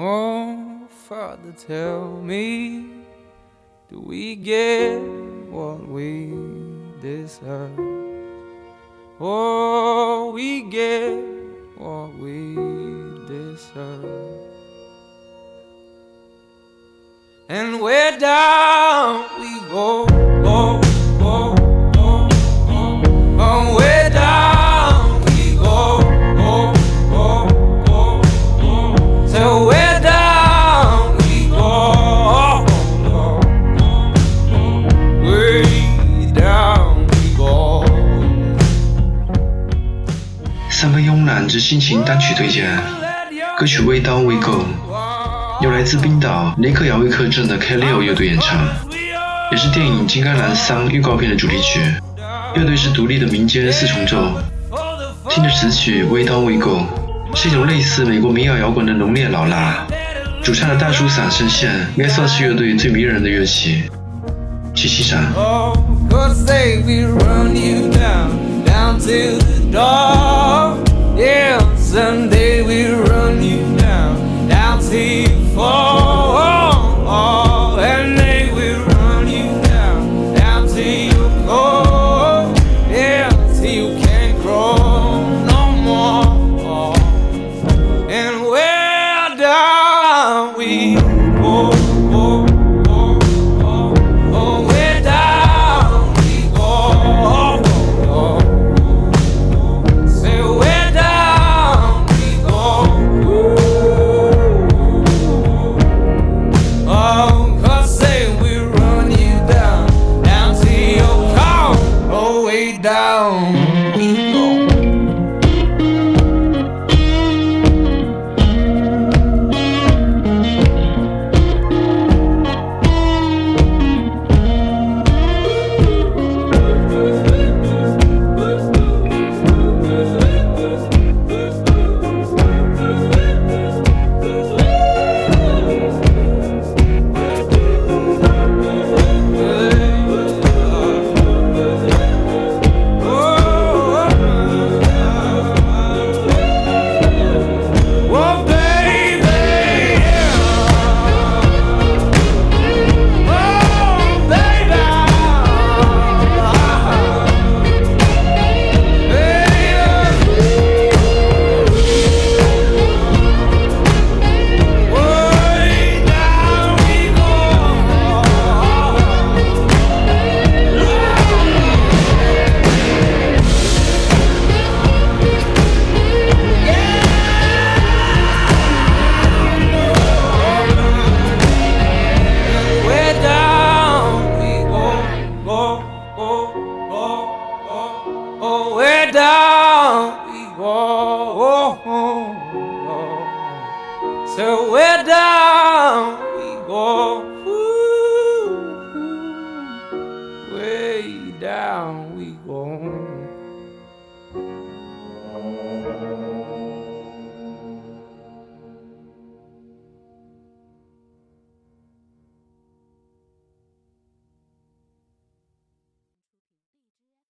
Oh, Father, tell me, do we get what we deserve? Oh, we get what we deserve. And we're down 三分慵懒之心情单曲推荐，歌曲《微刀微够》由来自冰岛雷克雅未克镇的 K 六乐队演唱，也是电影《金刚狼三》预告片的主题曲。乐队是独立的民间四重奏。听着词曲《微刀微够》，是一种类似美国民谣摇滚的浓烈老辣。主唱的大叔嗓声线应该算是乐队最迷人的乐器。去欣赏。down we go.